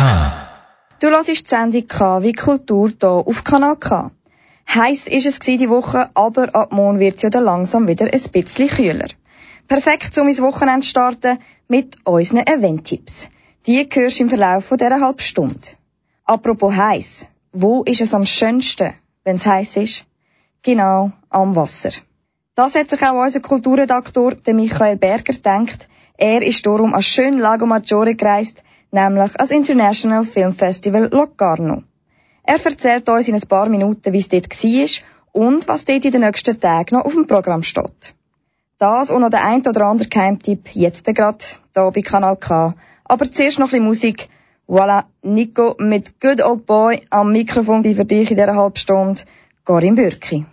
Du hörst die Sendung K wie Kultur hier auf Kanal K. Heiß ist es die Woche, aber ab morgen wird es ja dann langsam wieder ein bisschen kühler. Perfekt, um ins Wochenende zu starten mit unseren Event-Tipps. Die hörst du im Verlauf dieser halben Stunde. Apropos heiß, wo ist es am schönsten, wenn es heiß ist? Genau, am Wasser. Das hat sich auch unser Kulturredaktor, der Michael Berger, gedacht. Er ist darum an schön Lago Maggiore gereist, nämlich als International Film Festival Locarno. Er erzählt uns in ein paar Minuten, wie es dort war und was dort in den nächsten Tagen noch auf dem Programm steht. Das und noch der ein oder andere Keimtipp jetzt gerade hier bei Kanal K. Aber zuerst noch ein bisschen Musik. Voilà, Nico mit Good Old Boy am Mikrofon für dich in dieser halben Stunde. Karin Bürki.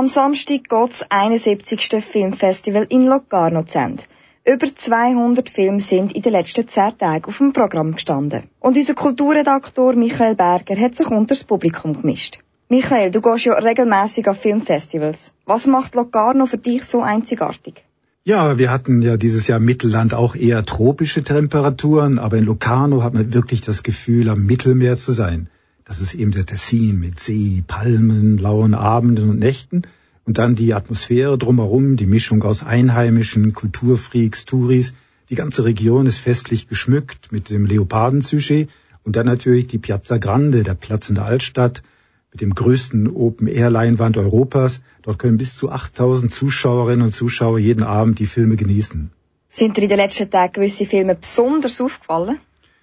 Am Samstag geht das 71. Filmfestival in Locarno zu Ende. Über 200 Filme sind in den letzten 10 Tagen auf dem Programm gestanden. Und unser Kulturredaktor Michael Berger hat sich unter das Publikum gemischt. Michael, du gehst ja regelmäßig auf Filmfestivals. Was macht Locarno für dich so einzigartig? Ja, wir hatten ja dieses Jahr im Mittelland auch eher tropische Temperaturen, aber in Locarno hat man wirklich das Gefühl, am Mittelmeer zu sein. Das ist eben der Tessin mit See, Palmen, lauen Abenden und Nächten. Und dann die Atmosphäre drumherum, die Mischung aus Einheimischen, Kulturfreaks, Touris. Die ganze Region ist festlich geschmückt mit dem Leopardensujet. Und dann natürlich die Piazza Grande, der Platz in der Altstadt, mit dem größten Open-Air-Leinwand Europas. Dort können bis zu 8000 Zuschauerinnen und Zuschauer jeden Abend die Filme genießen. Sind dir in den letzten Tagen gewisse Filme besonders aufgefallen?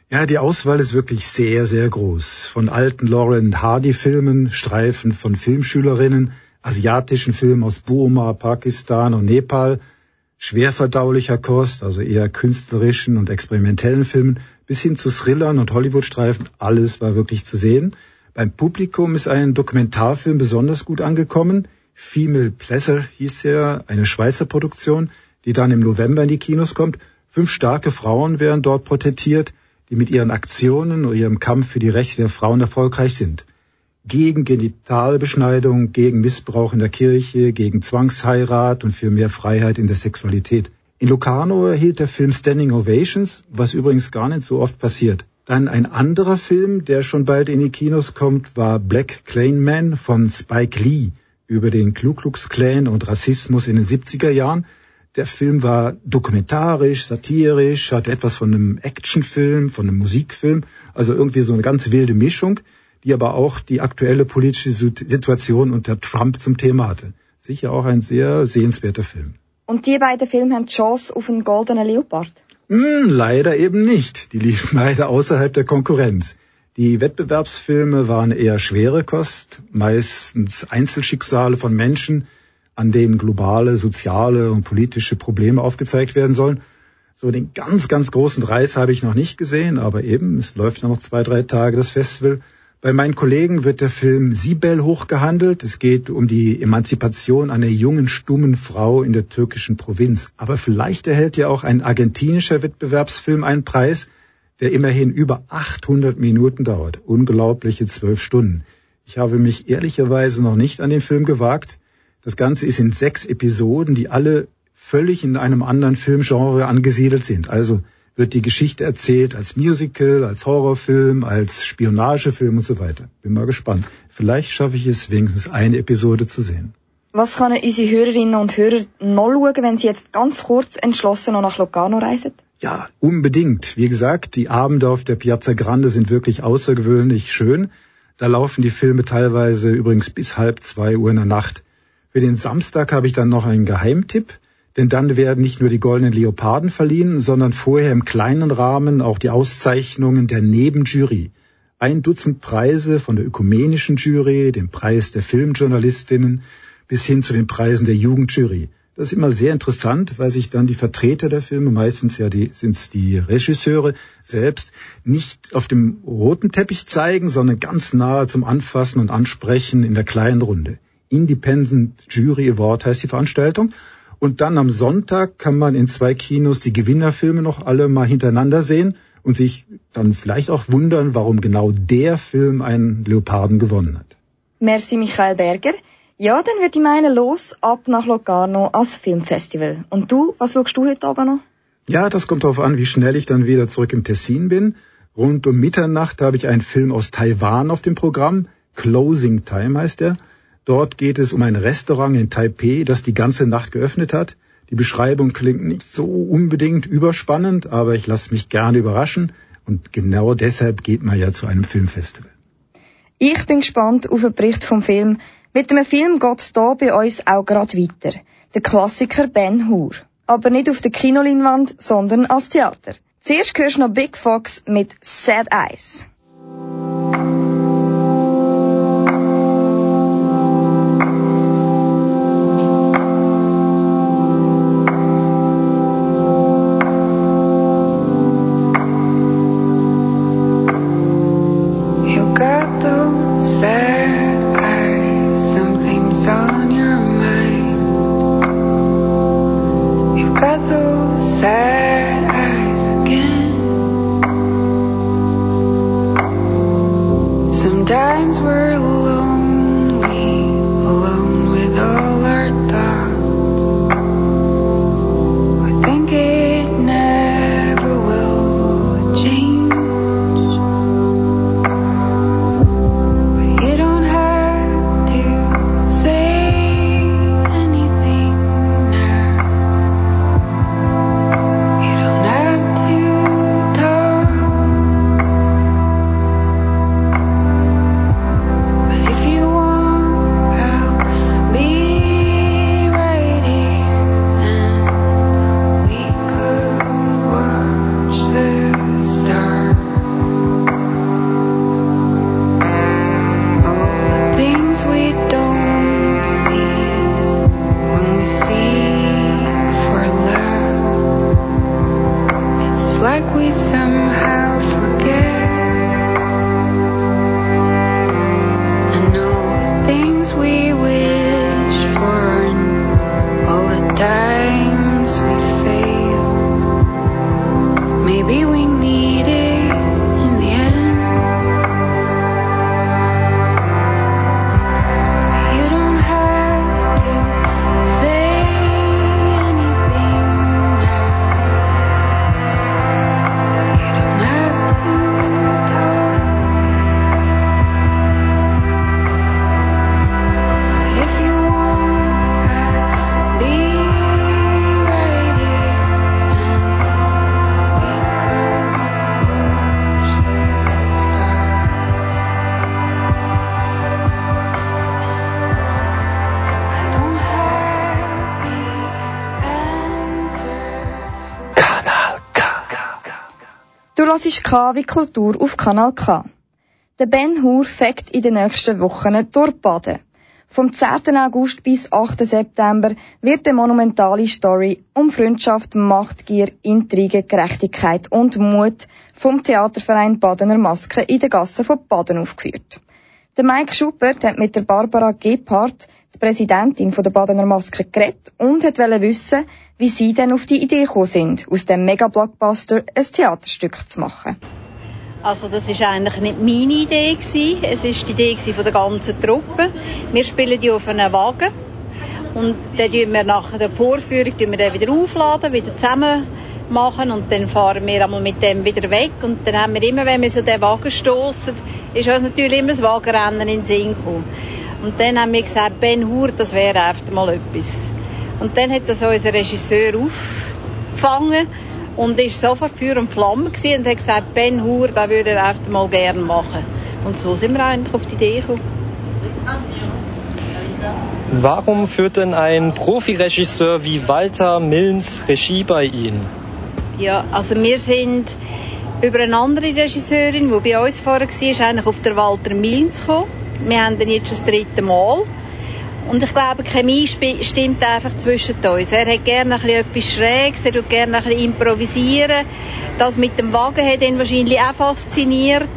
Ja, die Auswahl ist wirklich sehr, sehr groß. Von alten Lauren Hardy-Filmen, Streifen von Filmschülerinnen, asiatischen Filmen aus Burma, Pakistan und Nepal, schwerverdaulicher Kost, also eher künstlerischen und experimentellen Filmen, bis hin zu Thrillern und Hollywood-Streifen, alles war wirklich zu sehen. Beim Publikum ist ein Dokumentarfilm besonders gut angekommen. Female Pleasure hieß er, eine Schweizer Produktion, die dann im November in die Kinos kommt. Fünf starke Frauen werden dort porträtiert die mit ihren Aktionen und ihrem Kampf für die Rechte der Frauen erfolgreich sind. Gegen Genitalbeschneidung, gegen Missbrauch in der Kirche, gegen Zwangsheirat und für mehr Freiheit in der Sexualität. In Locarno erhielt der Film Standing Ovations, was übrigens gar nicht so oft passiert. Dann ein anderer Film, der schon bald in die Kinos kommt, war Black Clan Man von Spike Lee über den Ku Klux Klan und Rassismus in den 70er Jahren. Der Film war dokumentarisch, satirisch, hatte etwas von einem Actionfilm, von einem Musikfilm, also irgendwie so eine ganz wilde Mischung, die aber auch die aktuelle politische Situation unter Trump zum Thema hatte. Sicher auch ein sehr sehenswerter Film. Und die beiden Filme haben die Chance auf einen goldenen Leopard? Hm, leider eben nicht. Die liefen leider außerhalb der Konkurrenz. Die Wettbewerbsfilme waren eher schwere Kost, meistens Einzelschicksale von Menschen, an denen globale, soziale und politische Probleme aufgezeigt werden sollen. So den ganz, ganz großen Reiß habe ich noch nicht gesehen, aber eben, es läuft ja noch zwei, drei Tage das Festival. Bei meinen Kollegen wird der Film Sibel hochgehandelt. Es geht um die Emanzipation einer jungen, stummen Frau in der türkischen Provinz. Aber vielleicht erhält ja auch ein argentinischer Wettbewerbsfilm einen Preis, der immerhin über 800 Minuten dauert. Unglaubliche zwölf Stunden. Ich habe mich ehrlicherweise noch nicht an den Film gewagt. Das Ganze ist in sechs Episoden, die alle völlig in einem anderen Filmgenre angesiedelt sind. Also wird die Geschichte erzählt als Musical, als Horrorfilm, als Spionagefilm und so weiter. Bin mal gespannt. Vielleicht schaffe ich es, wenigstens eine Episode zu sehen. Was können unsere Hörerinnen und Hörer noch schauen, wenn sie jetzt ganz kurz entschlossen noch nach Locarno reisen? Ja, unbedingt. Wie gesagt, die Abende auf der Piazza Grande sind wirklich außergewöhnlich schön. Da laufen die Filme teilweise übrigens bis halb zwei Uhr in der Nacht. Für den Samstag habe ich dann noch einen Geheimtipp. Denn dann werden nicht nur die goldenen Leoparden verliehen, sondern vorher im kleinen Rahmen auch die Auszeichnungen der Nebenjury. Ein Dutzend Preise von der ökumenischen Jury, dem Preis der Filmjournalistinnen bis hin zu den Preisen der Jugendjury. Das ist immer sehr interessant, weil sich dann die Vertreter der Filme, meistens ja die, sind es die Regisseure selbst, nicht auf dem roten Teppich zeigen, sondern ganz nahe zum Anfassen und Ansprechen in der kleinen Runde. Independent Jury Award heißt die Veranstaltung und dann am Sonntag kann man in zwei Kinos die Gewinnerfilme noch alle mal hintereinander sehen und sich dann vielleicht auch wundern, warum genau der Film einen Leoparden gewonnen hat. Merci Michael Berger. Ja, dann wird ich meinen los ab nach Locarno als Filmfestival. Und du, was schaust du heute Abend noch? Ja, das kommt darauf an, wie schnell ich dann wieder zurück im Tessin bin. Rund um Mitternacht habe ich einen Film aus Taiwan auf dem Programm. Closing Time heißt er. Dort geht es um ein Restaurant in Taipei, das die ganze Nacht geöffnet hat. Die Beschreibung klingt nicht so unbedingt überspannend, aber ich lasse mich gerne überraschen und genau deshalb geht man ja zu einem Filmfestival. Ich bin gespannt auf einen Bericht vom Film. Mit dem Film geht's hier bei uns auch gerade weiter. Der Klassiker Ben Hur. Aber nicht auf der Kinoleinwand, sondern als Theater. Zuerst hörst du noch Big Fox mit Sad Eyes. Das ist KW Kultur auf Kanal K. Der Ben Hur fegt in den nächsten Wochen durch Baden. Vom 10. August bis 8. September wird eine monumentale Story um Freundschaft, Machtgier, Intrigen, Gerechtigkeit und Mut vom Theaterverein Badener Maske in den Gassen von Baden aufgeführt. Der Mike Schubert hat mit der Barbara Gebhardt, die Präsidentin der Badener Maske, geredet und hat wissen, wie sie denn auf die Idee gekommen sind, aus dem Mega-Blockbuster ein Theaterstück zu machen. Also das ist eigentlich nicht meine Idee gewesen. Es ist die Idee von der ganzen Truppe. Wir spielen die auf einem Wagen und dann tun wir nach der Vorführung tun wir den wieder aufladen, wieder zusammen machen und dann fahren wir einmal mit dem wieder weg und dann haben wir immer, wenn wir so den Wagen stoßen, ist uns natürlich immer das Wagenrennen in den Sinn gekommen. Und dann haben wir gesagt, Ben Hur, das wäre einfach mal etwas. Und dann hat das unser Regisseur aufgefangen und ist sofort Feuer und Flamme gewesen und hat gesagt, Ben Hur, da würde er einfach mal gerne machen. Und so sind wir eigentlich auf die Idee gekommen. Warum führt denn ein Profiregisseur wie Walter Milns Regie bei Ihnen? Ja, also wir sind über eine andere Regisseurin, die bei uns vorher war, eigentlich auf der Walter Milns gekommen. Wir haben den jetzt das dritte Mal. Und ich glaube, die Chemie stimmt einfach zwischen uns. Er hat gerne ein bisschen etwas Schräges, er tut gerne ein bisschen improvisieren. Das mit dem Wagen hat ihn wahrscheinlich auch fasziniert.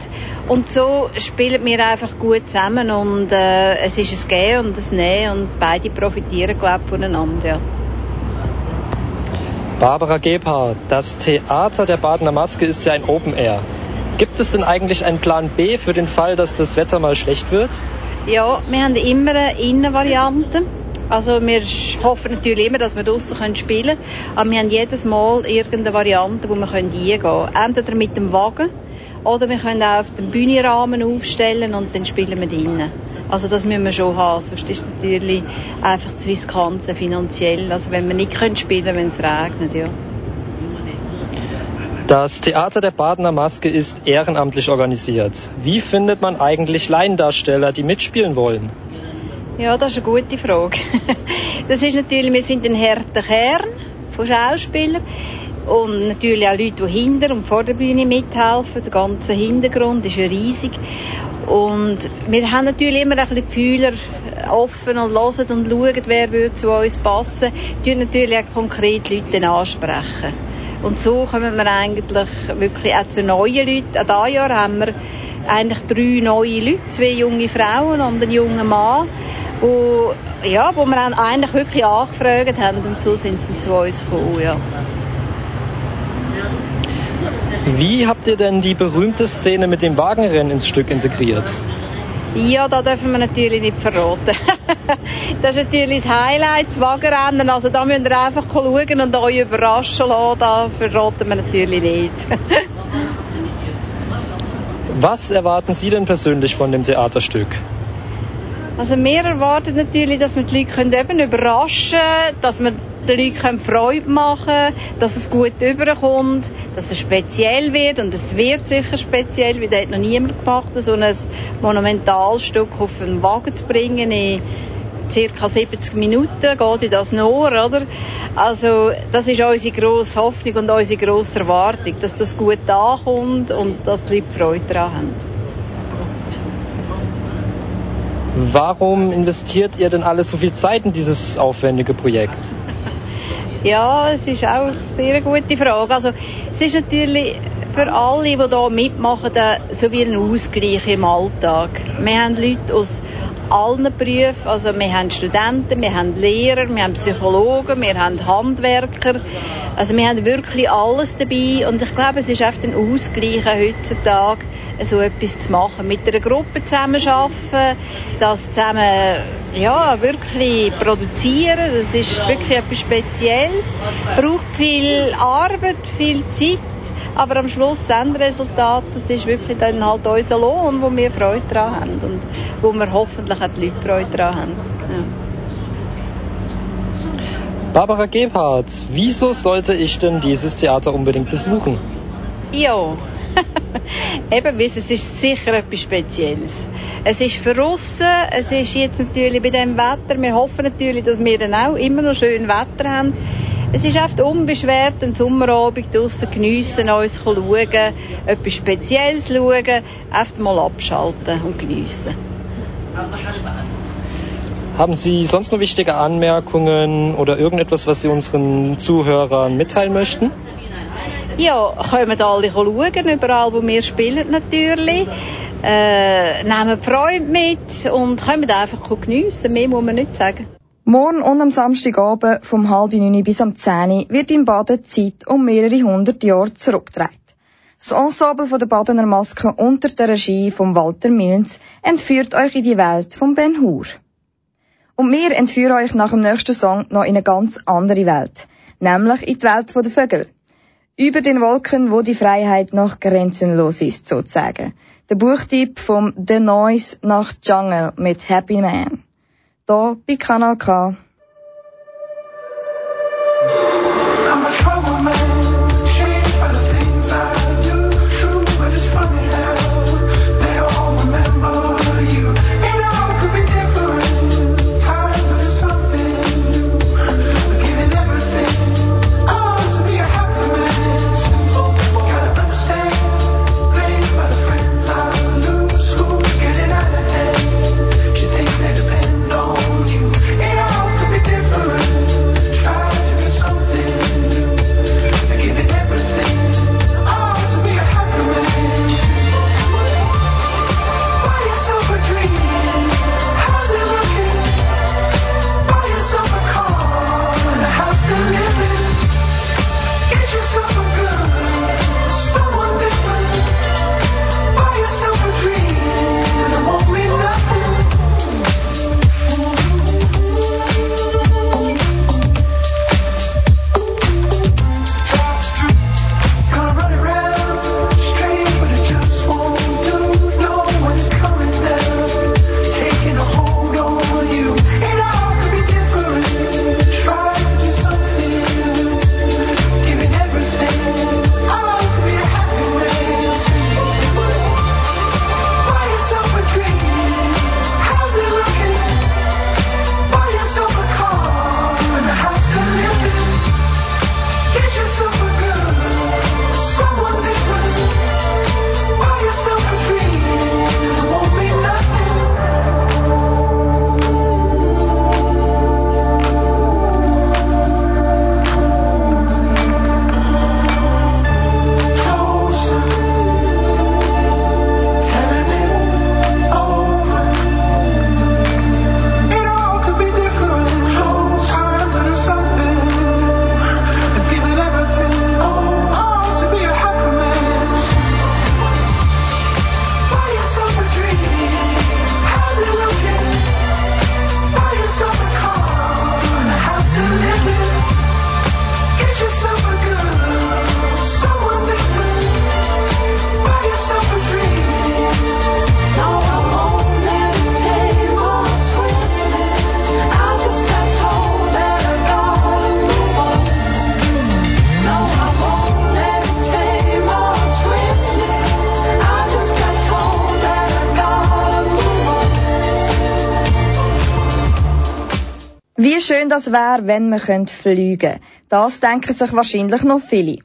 Und so spielen wir einfach gut zusammen und äh, es ist ein Gehen und ein Nehmen und beide profitieren, glaube ich, voneinander. Ja. Barbara Gebhardt, das Theater der Badener Maske ist ja ein Open Air. Gibt es denn eigentlich einen Plan B für den Fall, dass das Wetter mal schlecht wird? Ja, wir haben immer eine Innenvariante. Also wir hoffen natürlich immer, dass wir draussen spielen können. Aber wir haben jedes Mal irgendeine Variante, wo wir eingehen können. Entweder mit dem Wagen oder wir können auch auf dem Bühnenrahmen aufstellen und dann spielen wir drinnen. Also das müssen wir schon haben, sonst ist es natürlich einfach zu riskant finanziell. Also wenn wir nicht können spielen wenn es regnet, ja. Das Theater der Badener Maske ist ehrenamtlich organisiert. Wie findet man eigentlich Laiendarsteller, die mitspielen wollen? Ja, das ist eine gute Frage. Das ist natürlich, wir sind ein harter Kern von Schauspielern und natürlich auch Leute, die hinter und vor der Bühne mithelfen. Der ganze Hintergrund ist ja riesig. Und wir haben natürlich immer ein bisschen die Fühler offen und hören und schauen, wer würde zu uns passen. Wir natürlich auch konkret Leute ansprechen. Und so kommen wir eigentlich wirklich auch zu neuen Leuten. An diesem Jahr haben wir eigentlich drei neue Leute, zwei junge Frauen und einen jungen Mann, wo, ja, wo wir eigentlich wirklich angefragt haben und so sind sie zu uns gekommen, ja. Wie habt ihr denn die berühmte Szene mit dem Wagenrennen ins Stück integriert? Ja, da dürfen wir natürlich nicht verraten. das ist natürlich das Highlight, das Wagenrennen. Also da müsst ihr einfach schauen und euch überraschen lassen. Da verraten wir natürlich nicht. Was erwarten Sie denn persönlich von dem Theaterstück? Also wir erwarten natürlich, dass wir die Leute können eben überraschen können, dass wir den Leuten Freude machen können, dass es gut überkommt, dass es speziell wird und es wird sicher speziell, weil das hat noch niemand gemacht, so ein Monumentalstück auf einen Wagen zu bringen in circa 70 Minuten geht in das nur, oder? Also, das ist unsere grosse Hoffnung und unsere grosse Erwartung, dass das gut ankommt und dass die Leute Freude daran haben. Warum investiert ihr denn alle so viel Zeit in dieses aufwendige Projekt? Ja, es ist auch eine sehr gute Frage. Also, es ist natürlich für alle, die hier mitmachen, so wie ein Ausgleich im Alltag. Wir haben Leute aus allen Berufen, also wir haben Studenten, wir haben Lehrer, wir haben Psychologen, wir haben Handwerker, also wir haben wirklich alles dabei und ich glaube, es ist einfach ein Ausgleich heutzutage, so etwas zu machen, mit einer Gruppe zusammenarbeiten, das zusammen ja, wirklich produzieren, das ist wirklich etwas Spezielles, braucht viel Arbeit, viel Zeit, aber am Schluss das Endresultat, das ist wirklich dann halt unser Lohn, wo wir Freude daran haben und wo wir hoffentlich auch die Leute Freude daran haben. Ja. Barbara Gebhardt, wieso sollte ich denn dieses Theater unbedingt besuchen? Ja, eben, es ist sicher etwas Spezielles. Es ist für aussen, es ist jetzt natürlich bei dem Wetter, wir hoffen natürlich, dass wir dann auch immer noch schön Wetter haben. Es ist oft unbeschwert, einen Sommerabend draussen geniessen, uns schauen, etwas Spezielles schauen, oft mal abschalten und geniessen. Haben Sie sonst noch wichtige Anmerkungen oder irgendetwas, was Sie unseren Zuhörern mitteilen möchten? Ja, kommen alle schauen, überall wo wir spielen natürlich. Äh, nehmen Freunde mit und können einfach geniessen. Mehr muss man nicht sagen. Morgen und am Samstagabend vom halb neun bis am zehn wird im Baden Zeit um mehrere hundert Jahre zurückgedreht. Das Ensemble der Badener Maske unter der Regie von Walter Milns entführt euch in die Welt von Ben Hur. Und wir entführen euch nach dem nächsten Song noch in eine ganz andere Welt, nämlich in die Welt der Vögel. Über den Wolken, wo die Freiheit noch grenzenlos ist, sozusagen. Der Buchtipp vom The Noise nach Jungle mit Happy Man. Da bei Kanal K. das wäre, wenn wir fliegen könnten. Das denken sich wahrscheinlich noch viele.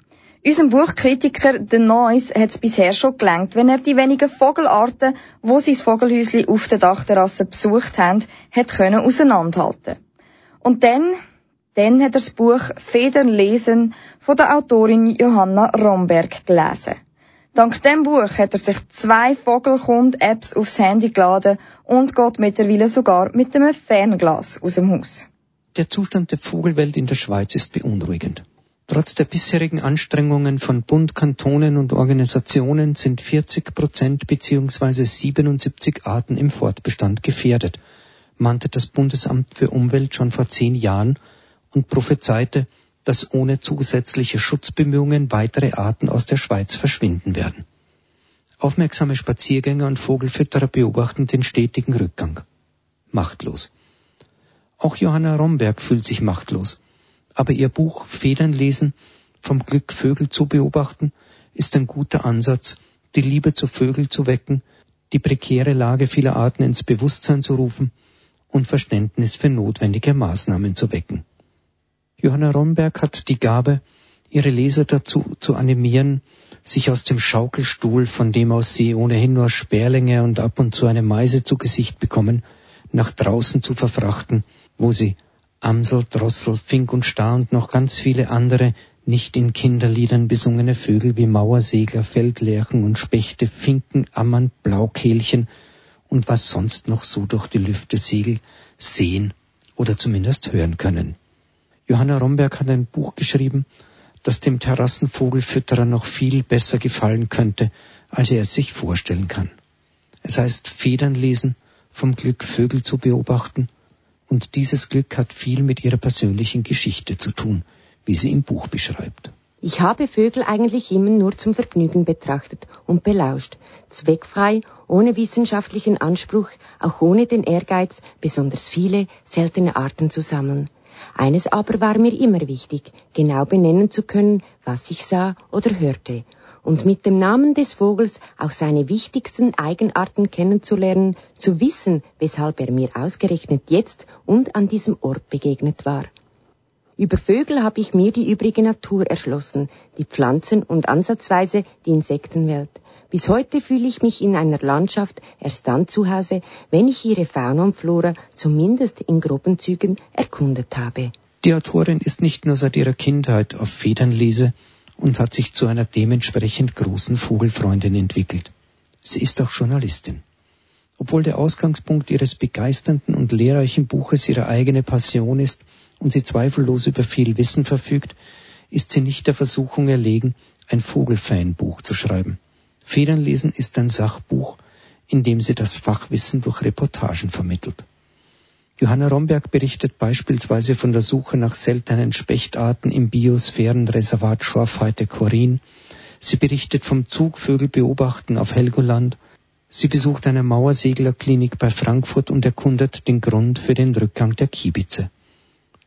Unserem Buchkritiker The Noise hat es bisher schon gelangt, wenn er die wenigen Vogelarten, wo sein Vogelhäuschen auf der Dachterrasse besucht haben, hat können auseinanderhalten. Und dann, dann hat er das Buch Federn lesen von der Autorin Johanna Romberg gelesen. Dank dem Buch hat er sich zwei Vogelkund-Apps aufs Handy geladen und geht mittlerweile sogar mit einem Fernglas aus dem Haus. Der Zustand der Vogelwelt in der Schweiz ist beunruhigend. Trotz der bisherigen Anstrengungen von Bund, Kantonen und Organisationen sind 40 Prozent bzw. 77 Arten im Fortbestand gefährdet, mahnte das Bundesamt für Umwelt schon vor zehn Jahren und prophezeite, dass ohne zusätzliche Schutzbemühungen weitere Arten aus der Schweiz verschwinden werden. Aufmerksame Spaziergänger und Vogelfütterer beobachten den stetigen Rückgang. Machtlos. Auch Johanna Romberg fühlt sich machtlos. Aber ihr Buch Federn lesen, vom Glück Vögel zu beobachten, ist ein guter Ansatz, die Liebe zu Vögeln zu wecken, die prekäre Lage vieler Arten ins Bewusstsein zu rufen und Verständnis für notwendige Maßnahmen zu wecken. Johanna Romberg hat die Gabe, ihre Leser dazu zu animieren, sich aus dem Schaukelstuhl, von dem aus sie ohnehin nur Sperlinge und ab und zu eine Meise zu Gesicht bekommen, nach draußen zu verfrachten, wo sie Amsel, Drossel, Fink und Star und noch ganz viele andere nicht in Kinderliedern besungene Vögel wie Mauersegler, Feldlerchen und Spechte, Finken, Ammern, Blaukehlchen und was sonst noch so durch die Lüfte segelt, sehen oder zumindest hören können. Johanna Romberg hat ein Buch geschrieben, das dem Terrassenvogelfütterer noch viel besser gefallen könnte, als er es sich vorstellen kann. Es heißt Federn lesen, vom Glück Vögel zu beobachten, und dieses Glück hat viel mit ihrer persönlichen Geschichte zu tun, wie sie im Buch beschreibt. Ich habe Vögel eigentlich immer nur zum Vergnügen betrachtet und belauscht, zweckfrei, ohne wissenschaftlichen Anspruch, auch ohne den Ehrgeiz, besonders viele, seltene Arten zu sammeln. Eines aber war mir immer wichtig, genau benennen zu können, was ich sah oder hörte, und mit dem Namen des Vogels auch seine wichtigsten Eigenarten kennenzulernen, zu wissen, weshalb er mir ausgerechnet jetzt und an diesem Ort begegnet war. Über Vögel habe ich mir die übrige Natur erschlossen, die Pflanzen und ansatzweise die Insektenwelt. Bis heute fühle ich mich in einer Landschaft erst dann zu Hause, wenn ich ihre Fauna und Flora zumindest in groben Zügen erkundet habe. Die Autorin ist nicht nur seit ihrer Kindheit auf Federnlese und hat sich zu einer dementsprechend großen Vogelfreundin entwickelt. Sie ist auch Journalistin. Obwohl der Ausgangspunkt ihres begeisternden und lehrreichen Buches ihre eigene Passion ist und sie zweifellos über viel Wissen verfügt, ist sie nicht der Versuchung erlegen, ein Vogelfanbuch zu schreiben. Federnlesen ist ein Sachbuch, in dem sie das Fachwissen durch Reportagen vermittelt. Johanna Romberg berichtet beispielsweise von der Suche nach seltenen Spechtarten im Biosphärenreservat Schorfheide-Korin. Sie berichtet vom Zugvögelbeobachten auf Helgoland. Sie besucht eine Mauerseglerklinik bei Frankfurt und erkundet den Grund für den Rückgang der Kiebitze.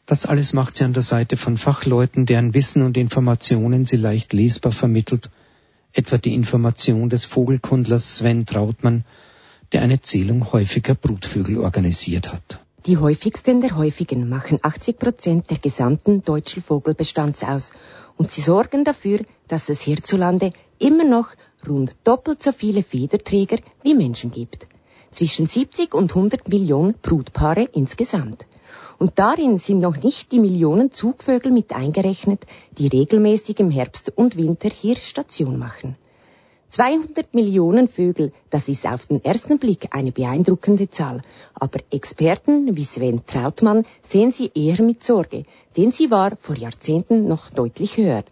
Das alles macht sie an der Seite von Fachleuten, deren Wissen und Informationen sie leicht lesbar vermittelt etwa die Information des Vogelkundlers Sven Trautmann, der eine Zählung häufiger Brutvögel organisiert hat. Die häufigsten der häufigen machen 80 Prozent der gesamten deutschen Vogelbestands aus und sie sorgen dafür, dass es hierzulande immer noch rund doppelt so viele Federträger wie Menschen gibt. Zwischen 70 und 100 Millionen Brutpaare insgesamt. Und darin sind noch nicht die Millionen Zugvögel mit eingerechnet, die regelmäßig im Herbst und Winter hier Station machen. 200 Millionen Vögel, das ist auf den ersten Blick eine beeindruckende Zahl, aber Experten wie Sven Trautmann sehen sie eher mit Sorge, denn sie war vor Jahrzehnten noch deutlich höher.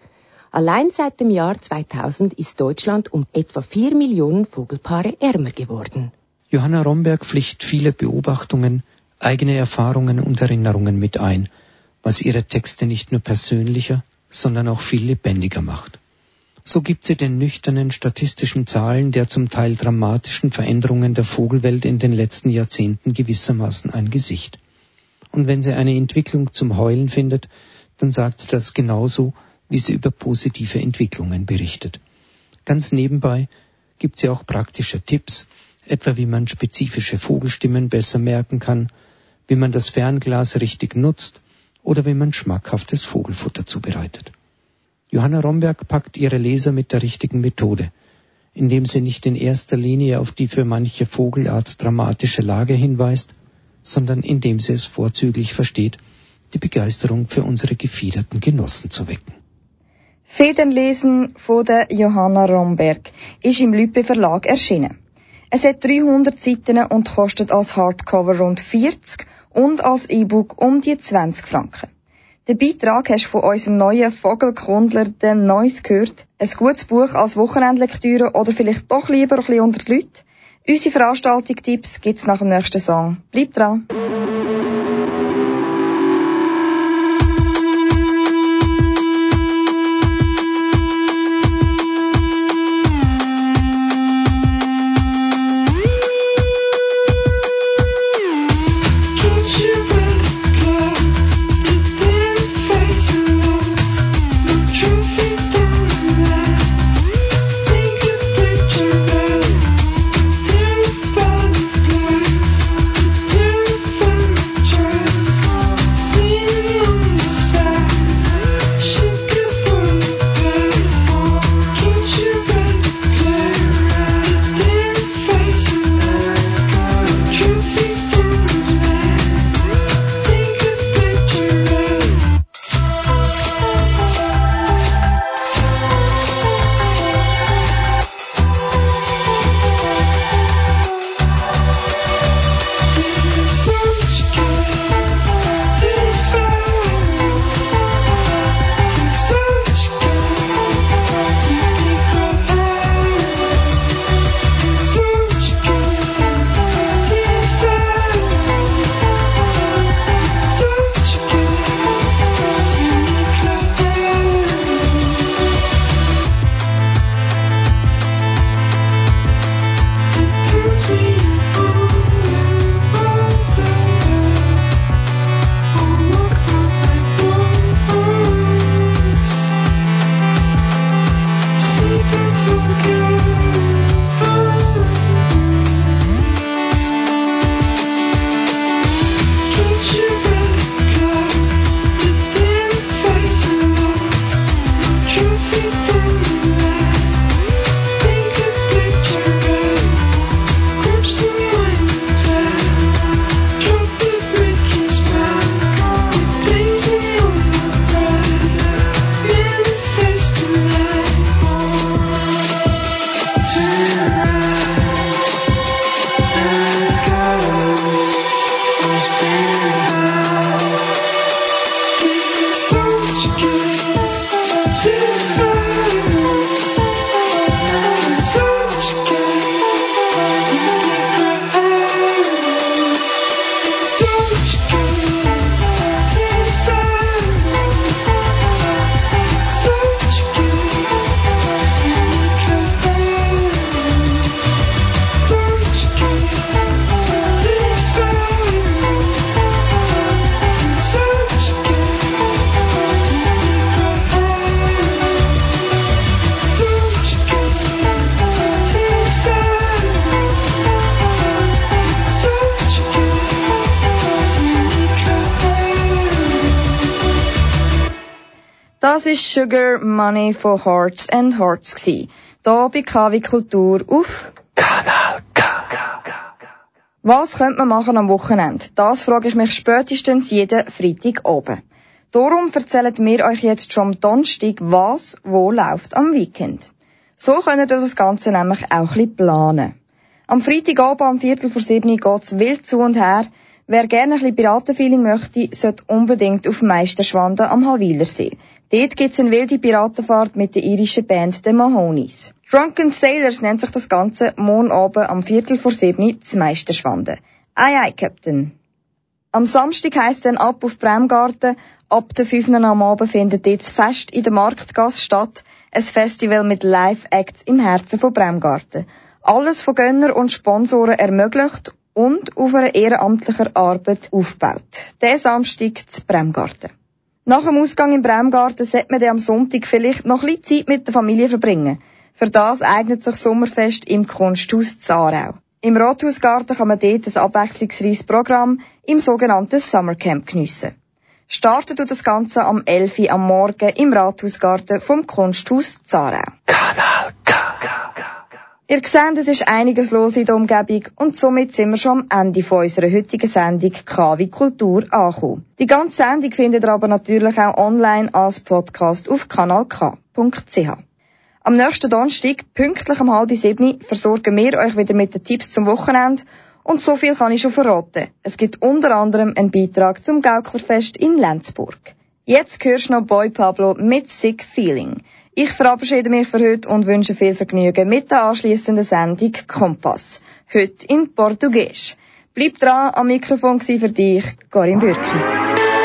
Allein seit dem Jahr 2000 ist Deutschland um etwa 4 Millionen Vogelpaare ärmer geworden. Johanna Romberg pflicht viele Beobachtungen, eigene Erfahrungen und Erinnerungen mit ein, was ihre Texte nicht nur persönlicher, sondern auch viel lebendiger macht. So gibt sie den nüchternen statistischen Zahlen der zum Teil dramatischen Veränderungen der Vogelwelt in den letzten Jahrzehnten gewissermaßen ein Gesicht. Und wenn sie eine Entwicklung zum Heulen findet, dann sagt sie das genauso, wie sie über positive Entwicklungen berichtet. Ganz nebenbei gibt sie auch praktische Tipps, etwa wie man spezifische Vogelstimmen besser merken kann wie man das Fernglas richtig nutzt oder wie man schmackhaftes Vogelfutter zubereitet. Johanna Romberg packt ihre Leser mit der richtigen Methode, indem sie nicht in erster Linie auf die für manche Vogelart dramatische Lage hinweist, sondern indem sie es vorzüglich versteht, die Begeisterung für unsere gefiederten Genossen zu wecken. Federnlesen von der Johanna Romberg ist im Lübbe Verlag erschienen. Es hat 300 Seiten und kostet als Hardcover rund 40 und als E-Book um die 20 Franken. Den Beitrag hast du von unserem neuen Vogelkundler, dem Neues, gehört. Ein gutes Buch als Wochenendlektüre oder vielleicht doch lieber ein bisschen unter die Leute. Unsere Veranstaltungstipps gibt's nach dem nächsten Song. Bleib dran! Sugar Money for Hearts and Hearts gsi. Hier bei KW Kultur auf Kanal K. Was könnte man machen am Wochenende? Das frage ich mich spätestens jeden Freitag oben. Darum erzählen wir euch jetzt schon am Donnerstag, was wo läuft am Weekend. So könnt ihr das Ganze nämlich auch ein bisschen planen. Am Freitagabend am Viertel vor sieben geht's wild zu und her. Wer gerne ein bisschen Piratenfeeling möchte, sollte unbedingt auf Meisterschwanden am Halwilersee. Dort gibt's eine wilde Piratenfahrt mit der irischen Band The Mahonies. Drunken Sailors nennt sich das Ganze morgen Abend am Viertel vor sieben zu Meisterschwanden. Aye, aye, Captain. Am Samstag heisst dann ab auf Bremgarten. Ab der 5. am Abend findet jetzt Fest in der Marktgasse statt. Ein Festival mit Live-Acts im Herzen von Bremgarten. Alles von Gönner und Sponsoren ermöglicht und auf einer ehrenamtlichen Arbeit aufgebaut. Der Samstag zu Bremgarten. Nach dem Ausgang im Bremgarten sollte man dann am Sonntag vielleicht noch ein bisschen Zeit mit der Familie verbringen. Für das eignet sich Sommerfest im Kunsthaus Zarau. Im Rathausgarten kann man dort ein abwechslungsreiches Programm im sogenannten Summercamp geniessen. Startet das Ganze am 11 Uhr am Morgen im Rathausgarten vom Kunsthaus Zarau. Kanal. Ihr seht, es ist einiges los in der Umgebung und somit sind wir schon am Ende von unserer heutigen Sendung KW Kultur angekommen. Die ganze Sendung findet ihr aber natürlich auch online als Podcast auf kanalk.ch. Am nächsten Donnerstag, pünktlich um halb sieben, versorgen wir euch wieder mit den Tipps zum Wochenende und so viel kann ich schon verraten. Es gibt unter anderem einen Beitrag zum Gauklerfest in Lenzburg. Jetzt hörst du noch Boy Pablo mit Sick Feeling. Ich verabschiede mich für heute und wünsche viel Vergnügen mit der anschließenden Sendung Kompass. Heute in Portugiesisch. Bleib dran, am Mikrofon für dich, Corinne Bürki.